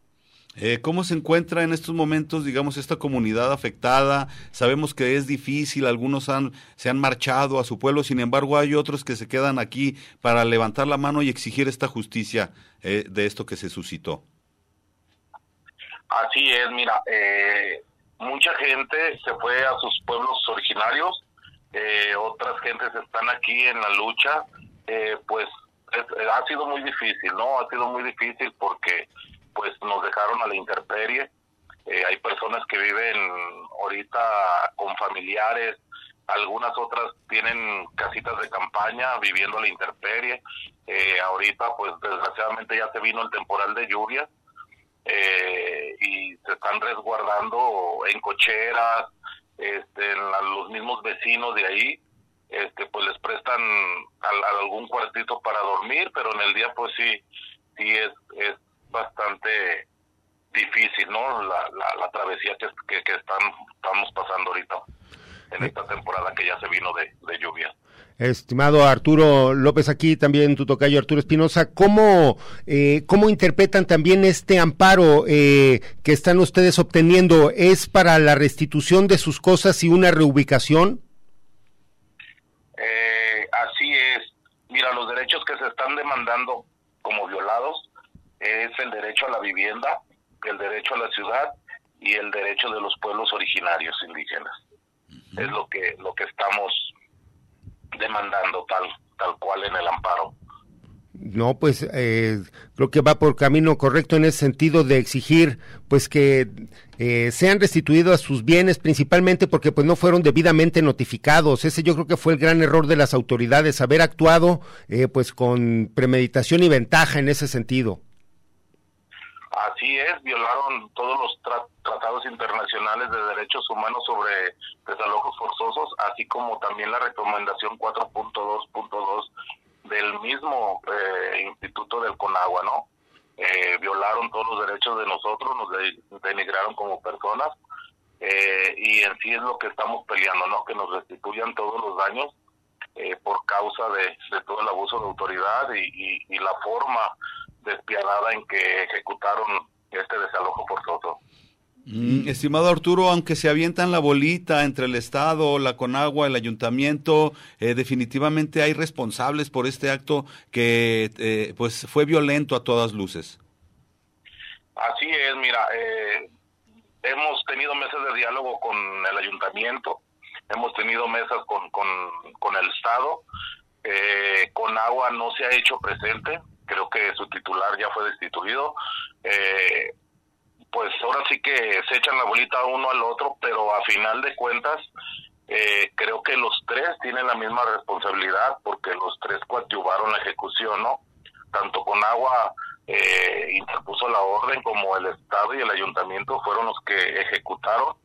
Eh, ¿Cómo se encuentra en estos momentos, digamos, esta comunidad afectada? Sabemos que es difícil, algunos han, se han marchado a su pueblo, sin embargo hay otros que se quedan aquí para levantar la mano y exigir esta justicia eh, de esto que se suscitó. Así es, mira, eh, mucha gente se fue a sus pueblos originarios, eh, otras gentes están aquí en la lucha, eh, pues ha sido muy difícil, ¿no? Ha sido muy difícil porque pues nos dejaron a la intemperie, hay personas que viven ahorita con familiares, algunas otras tienen casitas de campaña viviendo a la intemperie, ahorita pues desgraciadamente ya se vino el temporal de lluvia, eh, y se están resguardando en cocheras, este, en los mismos vecinos de ahí, este, pues les prestan algún cuartito para dormir, pero en el día pues sí, sí es, es bastante difícil, ¿no? La, la, travesía que, que, que, están, estamos pasando ahorita en esta temporada que ya se vino de, de lluvia. Estimado Arturo López, aquí también tu tocayo Arturo Espinosa, ¿cómo, eh, ¿cómo interpretan también este amparo eh, que están ustedes obteniendo? ¿Es para la restitución de sus cosas y una reubicación? Eh, así es. Mira, los derechos que se están demandando como violados es el derecho a la vivienda, el derecho a la ciudad y el derecho de los pueblos originarios indígenas. Es lo que, lo que estamos demandando tal, tal cual en el amparo. No, pues eh, creo que va por camino correcto en ese sentido de exigir, pues que eh, sean restituidos sus bienes, principalmente porque pues no fueron debidamente notificados. Ese yo creo que fue el gran error de las autoridades, haber actuado eh, pues con premeditación y ventaja en ese sentido. Así es, violaron todos los tratados internacionales de derechos humanos sobre desalojos forzosos, así como también la recomendación 4.2.2 del mismo eh, Instituto del CONAGUA, ¿no? Eh, violaron todos los derechos de nosotros, nos denigraron como personas eh, y en sí es lo que estamos peleando, ¿no? Que nos restituyan todos los daños por causa de, todo el abuso de autoridad y la forma despiadada en que ejecutaron este desalojo forzoso. Mm, estimado Arturo, aunque se avientan la bolita entre el Estado, la Conagua, el Ayuntamiento, eh, definitivamente hay responsables por este acto que eh, pues fue violento a todas luces. Así es, mira, eh, hemos tenido mesas de diálogo con el Ayuntamiento, hemos tenido mesas con, con, con el Estado, Conagua no se ha hecho presente, creo que su titular ya fue destituido. Eh, pues ahora sí que se echan la bolita uno al otro, pero a final de cuentas eh, creo que los tres tienen la misma responsabilidad porque los tres coadyuvaron la ejecución, ¿no? Tanto con agua eh, interpuso la orden como el Estado y el Ayuntamiento fueron los que ejecutaron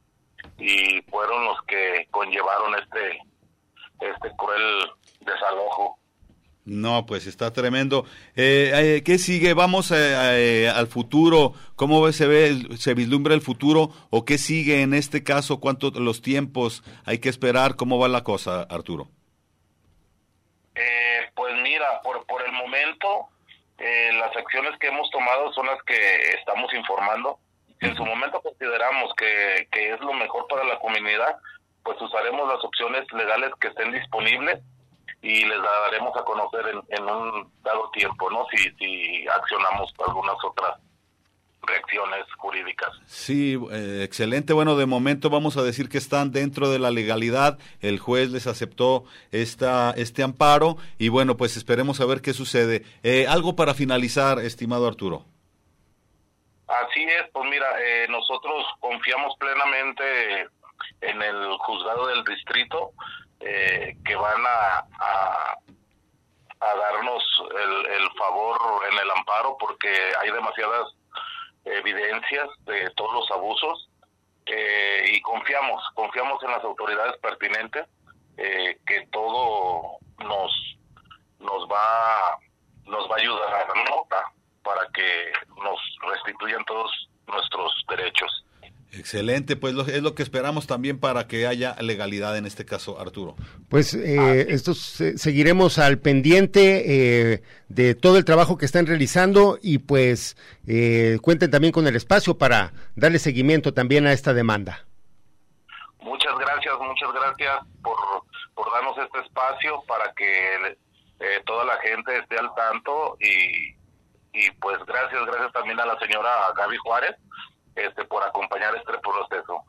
y fueron los que conllevaron este este cruel desalojo. No, pues está tremendo. Eh, eh, ¿Qué sigue? ¿Vamos eh, al futuro? ¿Cómo se ve, se vislumbra el futuro? ¿O qué sigue en este caso? ¿Cuántos los tiempos hay que esperar? ¿Cómo va la cosa, Arturo? pues mira, por, por el momento, las acciones que hemos tomado son las que estamos informando. Si en su momento consideramos que, que es lo mejor para la comunidad, pues usaremos las opciones legales que estén disponibles y les daremos a conocer en, un dado tiempo, ¿no? Si, si accionamos algunas otras reacciones jurídicas. Sí, eh, excelente. Bueno, de momento vamos a decir que están dentro de la legalidad. El juez les aceptó esta, este amparo y bueno, pues esperemos a ver qué sucede. Eh, algo para finalizar, estimado Arturo. Así es, pues mira, eh, nosotros confiamos plenamente en el juzgado del distrito eh, que van a, a, darnos el, el, favor en el amparo porque hay demasiadas evidencias de todos los abusos eh, y confiamos, confiamos en las autoridades pertinentes eh, que todo nos nos va nos va a ayudar a nota para que nos restituyan todos nuestros derechos. Excelente, pues es lo que esperamos también para que haya legalidad en este caso, Arturo. Pues eh, esto seguiremos al pendiente eh, de todo el trabajo que están realizando y pues eh, cuenten también con el espacio para darle seguimiento también a esta demanda. Muchas gracias, muchas gracias por, por darnos este espacio para que eh, toda la gente esté al tanto y, y pues gracias, gracias también a la señora Gaby Juárez este, por acompañar este proceso.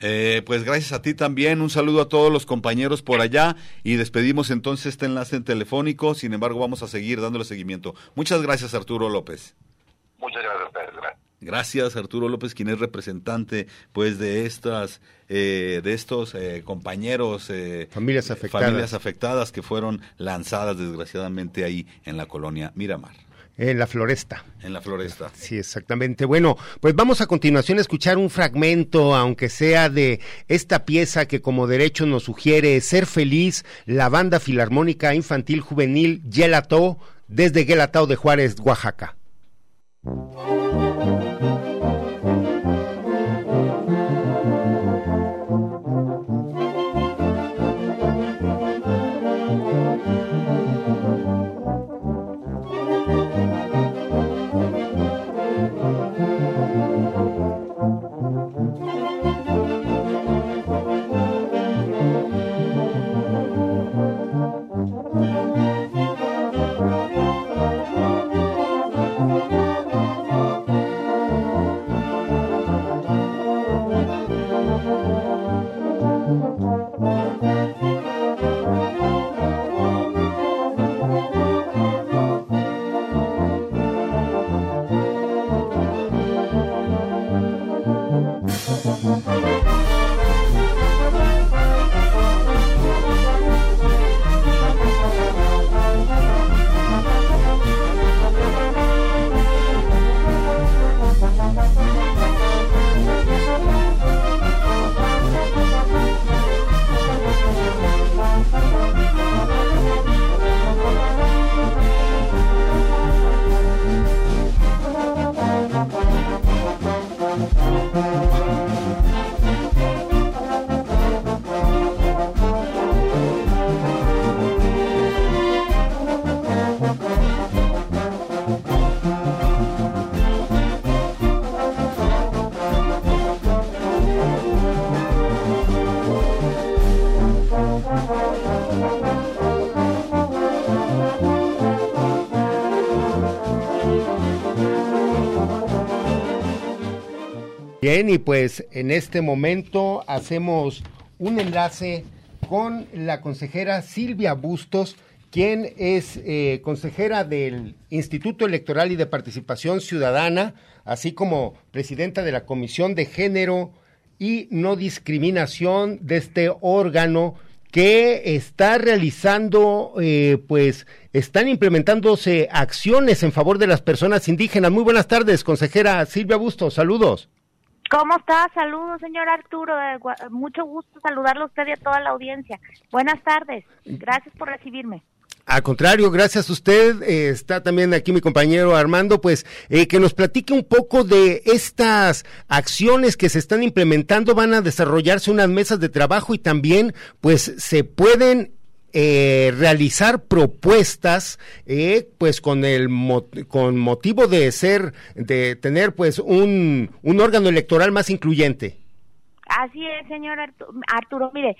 Eh, pues gracias a ti también, un saludo a todos los compañeros por allá y despedimos entonces este enlace telefónico, sin embargo vamos a seguir dándole seguimiento. Muchas gracias Arturo López. Muchas gracias, Gracias Arturo López, quien es representante pues de estas eh, de estos eh, compañeros familias afectadas familias afectadas que fueron lanzadas desgraciadamente ahí en la colonia Miramar. En la floresta. En la floresta. Sí, exactamente. Bueno, pues vamos a continuación a escuchar un fragmento, aunque sea de esta pieza que como derecho nos sugiere Ser Feliz, la banda filarmónica infantil juvenil Gelató, desde Gelatao de Juárez, Oaxaca. Y pues en este momento hacemos un enlace con la consejera Silvia Bustos, quien es eh, consejera del Instituto Electoral y de Participación Ciudadana, así como presidenta de la Comisión de Género y No Discriminación de este órgano que está realizando, eh, pues, están implementándose acciones en favor de las personas indígenas. Muy buenas tardes, consejera Silvia Busto, saludos. ¿Cómo está? Saludos, señor Arturo. mucho gusto saludarlo a usted y a toda la audiencia. Buenas tardes. Gracias por recibirme. Al contrario, gracias a usted. Eh, está también aquí mi compañero Armando, pues eh, que nos platique un poco de estas acciones que se están implementando. Van a desarrollarse unas mesas de trabajo y también pues se pueden eh, realizar propuestas pues con el con motivo de ser de tener pues un, un órgano electoral más incluyente. Así es, señor Arturo. Mire,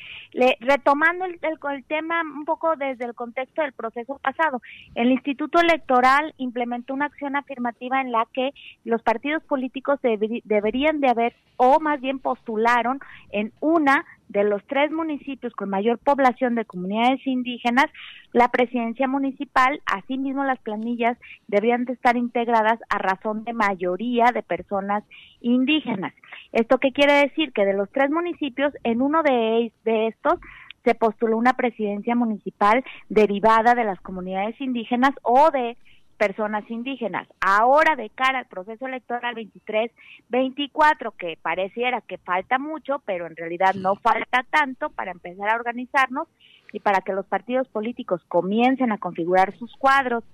retomando el, el, tema un poco desde el contexto del proceso pasado, el Instituto Electoral implementó una acción afirmativa en la que los partidos políticos deberían de haber, o más bien postularon, en una de los tres municipios con mayor población de comunidades indígenas, la presidencia municipal, asimismo las planillas deberían de estar integradas a razón de mayoría de personas indígenas. ¿Esto qué quiere decir? Que de los tres municipios, en uno de, de estos se postuló una presidencia municipal derivada de las comunidades indígenas o de personas indígenas. Ahora, de cara al proceso electoral 23-24, que pareciera que falta mucho, pero en realidad no falta tanto para empezar a organizarnos y para que los partidos políticos comiencen a configurar sus cuadros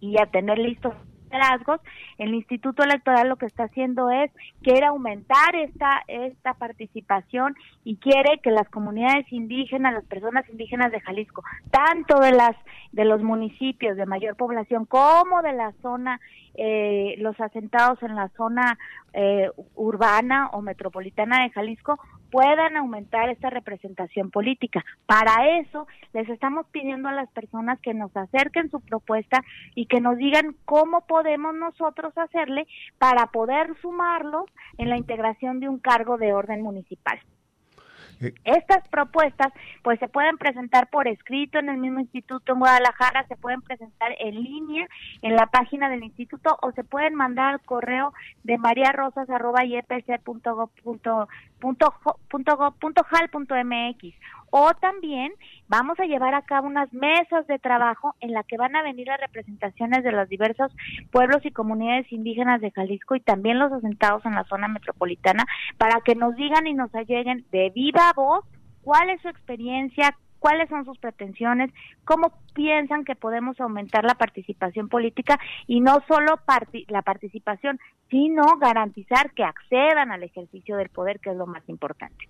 y a tener listos el Instituto Electoral lo que está haciendo es quiere aumentar esta esta participación y quiere que las comunidades indígenas, las personas indígenas de Jalisco, tanto de las de los municipios de mayor población como de la zona eh, los asentados en la zona eh, urbana o metropolitana de Jalisco puedan aumentar esta representación política. Para eso les estamos pidiendo a las personas que nos acerquen su propuesta y que nos digan cómo podemos nosotros hacerle para poder sumarlos en la integración de un cargo de orden municipal. Eh, Estas propuestas pues se pueden presentar por escrito en el mismo instituto en Guadalajara, se pueden presentar en línea en la página del instituto o se pueden mandar al correo de mariarosas.ipc.gov.jal.mx o también vamos a llevar a cabo unas mesas de trabajo en la que van a venir las representaciones de los diversos pueblos y comunidades indígenas de Jalisco y también los asentados en la zona metropolitana para que nos digan y nos alleguen de viva voz cuál es su experiencia, cuáles son sus pretensiones, cómo piensan que podemos aumentar la participación política y no solo la participación, sino garantizar que accedan al ejercicio del poder, que es lo más importante.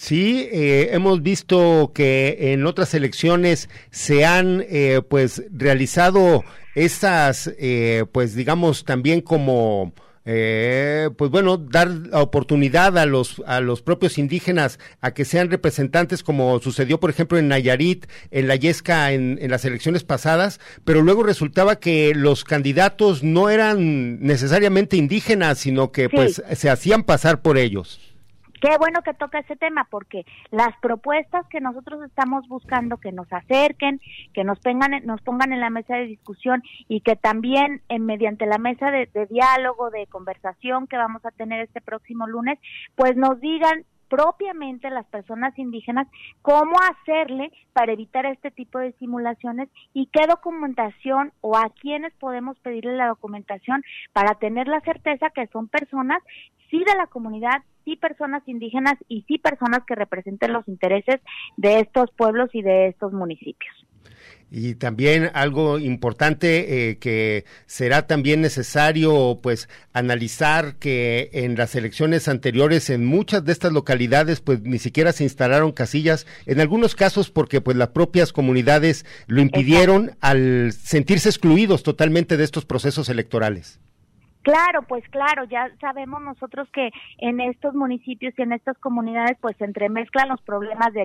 Sí, eh, hemos visto que en otras elecciones se han eh, pues realizado esas, eh, pues digamos también como pues bueno, dar la oportunidad a los, a los propios indígenas a que sean representantes, como sucedió, por ejemplo, en Nayarit, en la Yesca, en, las elecciones pasadas, pero luego resultaba que los candidatos no eran necesariamente indígenas, sino que pues se hacían pasar por ellos. Qué bueno que toca ese tema porque las propuestas que nosotros estamos buscando que nos acerquen, que nos pongan, nos pongan en la mesa de discusión y que también en, mediante la mesa de, de diálogo, de conversación que vamos a tener este próximo lunes, pues nos digan propiamente las personas indígenas cómo hacerle para evitar este tipo de simulaciones y qué documentación o a quiénes podemos pedirle la documentación para tener la certeza que son personas sí de la comunidad, sí personas indígenas y sí personas que representen los intereses de estos pueblos y de estos municipios. Y también algo importante eh, que será también necesario pues analizar que en las elecciones anteriores en muchas de estas localidades pues ni siquiera se instalaron casillas, en algunos casos porque pues las propias comunidades lo impidieron al sentirse excluidos totalmente de estos procesos electorales. Claro, pues claro, ya sabemos nosotros que en estos municipios y en estas comunidades pues se entremezclan los problemas de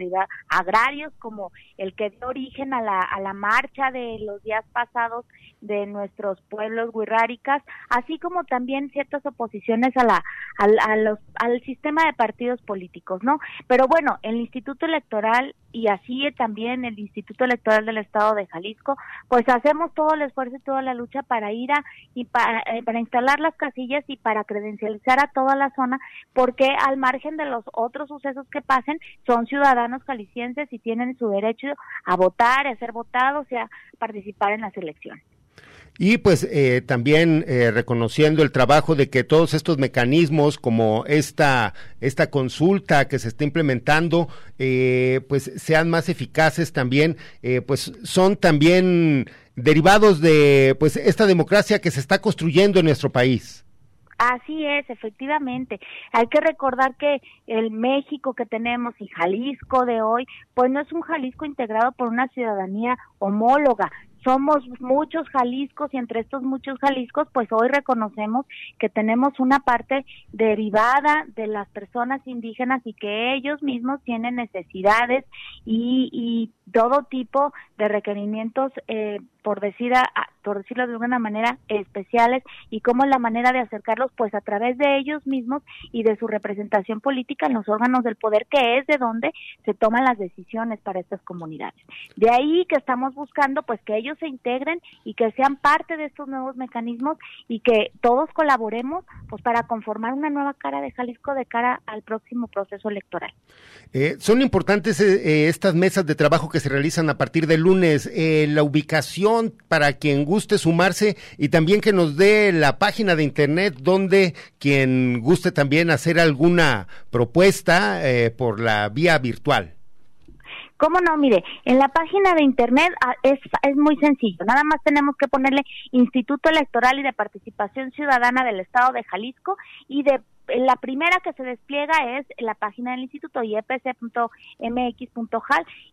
agrarios como el que dio origen a la, a la marcha de los días pasados de nuestros pueblos guirráricas, así como también ciertas oposiciones a la a, los, al sistema de partidos políticos, ¿no? Pero bueno, el Instituto Electoral y así también el Instituto Electoral del Estado de Jalisco, pues hacemos todo el esfuerzo y toda la lucha para ir a y para, eh, para instalar las casillas y para credencializar a toda la zona, porque al margen de los otros sucesos que pasen, son ciudadanos jaliscienses y tienen su derecho a votar, a ser votados y a participar en las elecciones. Y pues eh, también eh, reconociendo el trabajo de que todos estos mecanismos como esta, esta consulta que se está implementando, eh, pues sean más eficaces también, pues son también derivados de pues esta democracia que se está construyendo en nuestro país. Así es, efectivamente. Hay que recordar que el México que tenemos y Jalisco de hoy, pues no es un Jalisco integrado por una ciudadanía homóloga, somos muchos Jaliscos y entre estos muchos Jaliscos, pues hoy reconocemos que tenemos una parte derivada de las personas indígenas y que ellos mismos tienen necesidades y, y todo tipo de requerimientos, eh, por, decir por decirlo de alguna manera, especiales y cómo es la manera de acercarlos, pues a través de ellos mismos y de su representación política en los órganos del poder, que es de donde se toman las decisiones para estas comunidades. De ahí que estamos buscando, pues que ellos se integren y que sean parte de estos nuevos mecanismos y que todos colaboremos, pues para conformar una nueva cara de Jalisco de cara al próximo proceso electoral. Eh, son importantes eh, estas mesas de trabajo que se realizan a partir del lunes, eh, la ubicación para quien guste sumarse y también que nos dé la página de internet donde quien guste también hacer alguna propuesta eh, por la vía virtual. ¿Cómo no? Mire, en la página de internet ah, es, es muy sencillo. Nada más tenemos que ponerle Instituto Electoral y de Participación Ciudadana del Estado de Jalisco y de la primera que se despliega es la página del instituto ipc.mx.jal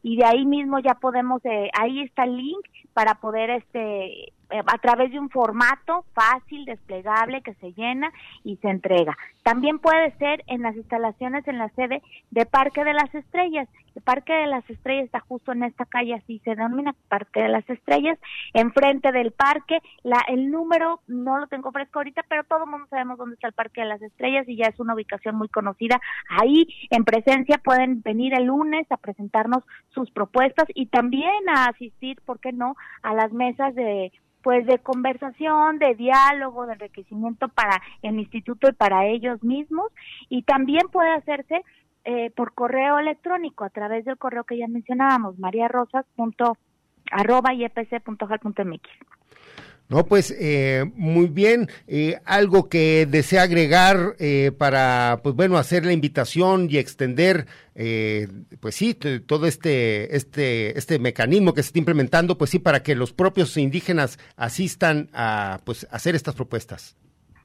y de ahí mismo ya podemos, eh, ahí está el link para poder este a través de un formato fácil, desplegable, que se llena y se entrega. También puede ser en las instalaciones en la sede de Parque de las Estrellas. El Parque de las Estrellas está justo en esta calle, así se denomina Parque de las Estrellas. Enfrente del parque, la, el número no lo tengo fresco ahorita, pero todo el mundo sabemos dónde está el Parque de las Estrellas y ya es una ubicación muy conocida. Ahí en presencia pueden venir el lunes a presentarnos sus propuestas y también a asistir, ¿por qué no?, a las mesas de pues de conversación, de diálogo, de enriquecimiento para el instituto y para ellos mismos y también puede hacerse eh, por correo electrónico a través del correo que ya mencionábamos, mariarosas.arroba.ipc.jal.mx. No, pues eh, muy bien. Eh, algo que desea agregar eh, para, pues bueno, hacer la invitación y extender, eh, pues sí, todo este, este, este mecanismo que se está implementando, pues sí, para que los propios indígenas asistan a, pues, hacer estas propuestas.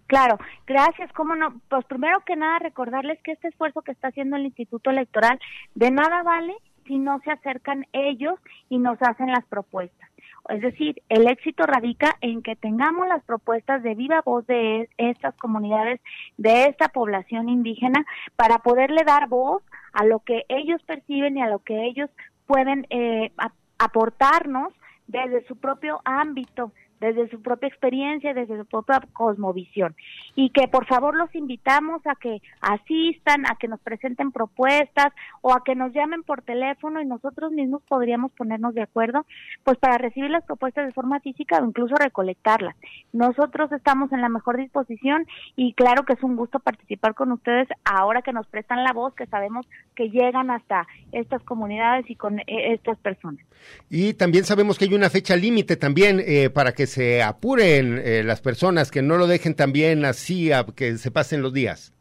Claro, gracias. Cómo no, pues primero que nada recordarles que este esfuerzo que está haciendo el Instituto Electoral de nada vale si no se acercan ellos y nos hacen las propuestas. Es decir, el éxito radica en que tengamos las propuestas de viva voz de estas comunidades, de esta población indígena, para poderle dar voz a lo que ellos perciben y a lo que ellos pueden eh, aportarnos desde su propio ámbito desde su propia experiencia, desde su propia cosmovisión. Y que por favor los invitamos a que asistan, a que nos presenten propuestas o a que nos llamen por teléfono y nosotros mismos podríamos ponernos de acuerdo, pues para recibir las propuestas de forma física o incluso recolectarlas. Nosotros estamos en la mejor disposición y claro que es un gusto participar con ustedes ahora que nos prestan la voz, que sabemos que llegan hasta estas comunidades y con eh, estas personas. Y también sabemos que hay una fecha límite también eh, para que se apuren eh, las personas, que no lo dejen también así, a que se pasen los días.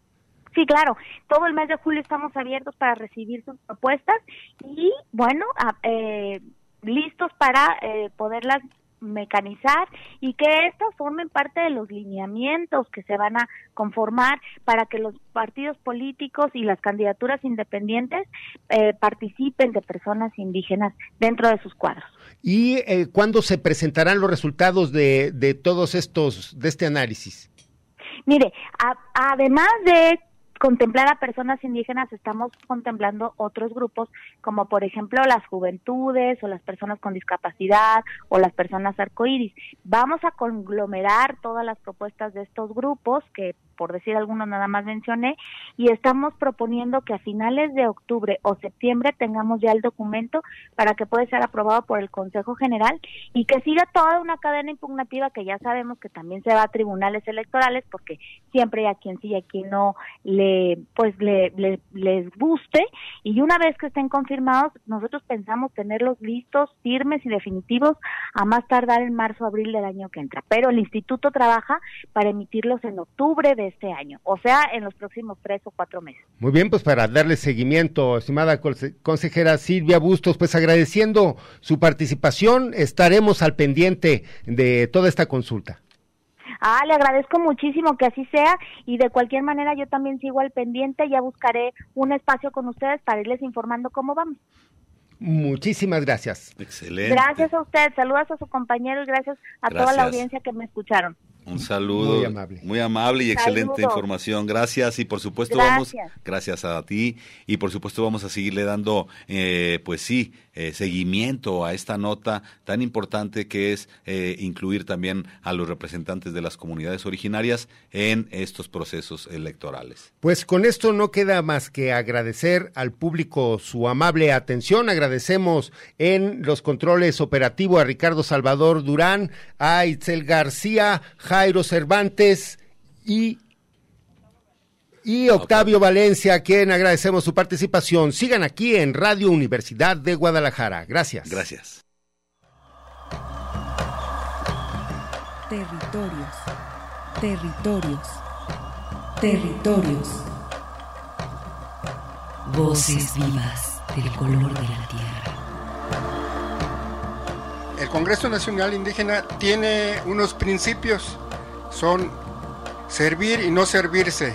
Sí, claro. Todo el mes de julio estamos abiertos para recibir sus propuestas y, bueno, eh, listos para eh, poderlas mecanizar y que estos formen parte de los lineamientos que se van a conformar para que los partidos políticos y las candidaturas independientes eh, participen de personas indígenas dentro de sus cuadros. ¿Y eh, cuándo se presentarán los resultados de, de todos estos, de este análisis? Mire, además de contemplar a personas indígenas estamos contemplando otros grupos como por ejemplo las juventudes o las personas con discapacidad o las personas arcoíris. Vamos a conglomerar todas las propuestas de estos grupos que por decir algunos nada más mencioné, y estamos proponiendo que a finales de octubre o septiembre tengamos ya el documento para que pueda ser aprobado por el Consejo General y que siga toda una cadena impugnativa que ya sabemos que también se va a tribunales electorales porque siempre hay a quien sí y a quien no le pues le, les guste y una vez que estén confirmados nosotros pensamos tenerlos listos, firmes y definitivos a más tardar en marzo abril del año que entra, pero el instituto trabaja para emitirlos en octubre de este año, o sea, en los próximos tres o cuatro meses. Muy bien, pues para darle seguimiento, estimada consejera Silvia Bustos, pues agradeciendo su participación, estaremos al pendiente de toda esta consulta. Ah, le agradezco muchísimo que así sea y de cualquier manera yo también sigo al pendiente, ya buscaré un espacio con ustedes para irles informando cómo vamos. Muchísimas gracias. Excelente. Gracias a usted, saludos a su compañero y gracias a toda la audiencia que me escucharon. Un saludo. Muy amable. Muy amable y excelente información. Gracias. Y por supuesto vamos, gracias a ti. Y por supuesto vamos a seguirle dando, eh, pues sí, eh, seguimiento a esta nota tan importante que es eh, incluir también a los representantes de las comunidades originarias en estos procesos electorales. Pues con esto no queda más que agradecer al público su amable atención. Agradecemos en los controles operativos a Ricardo Salvador Durán, a Itzel García, Jairo Cervantes y y Octavio Valencia, a quien agradecemos su participación. Sigan aquí en Radio Universidad de Guadalajara. Gracias. Gracias. Territorios. Territorios. Territorios. Voces vivas del color de la tierra. El Congreso Nacional Indígena tiene unos principios. Son servir y no servirse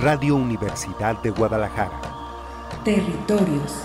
Radio Universidad de Guadalajara. Territorios.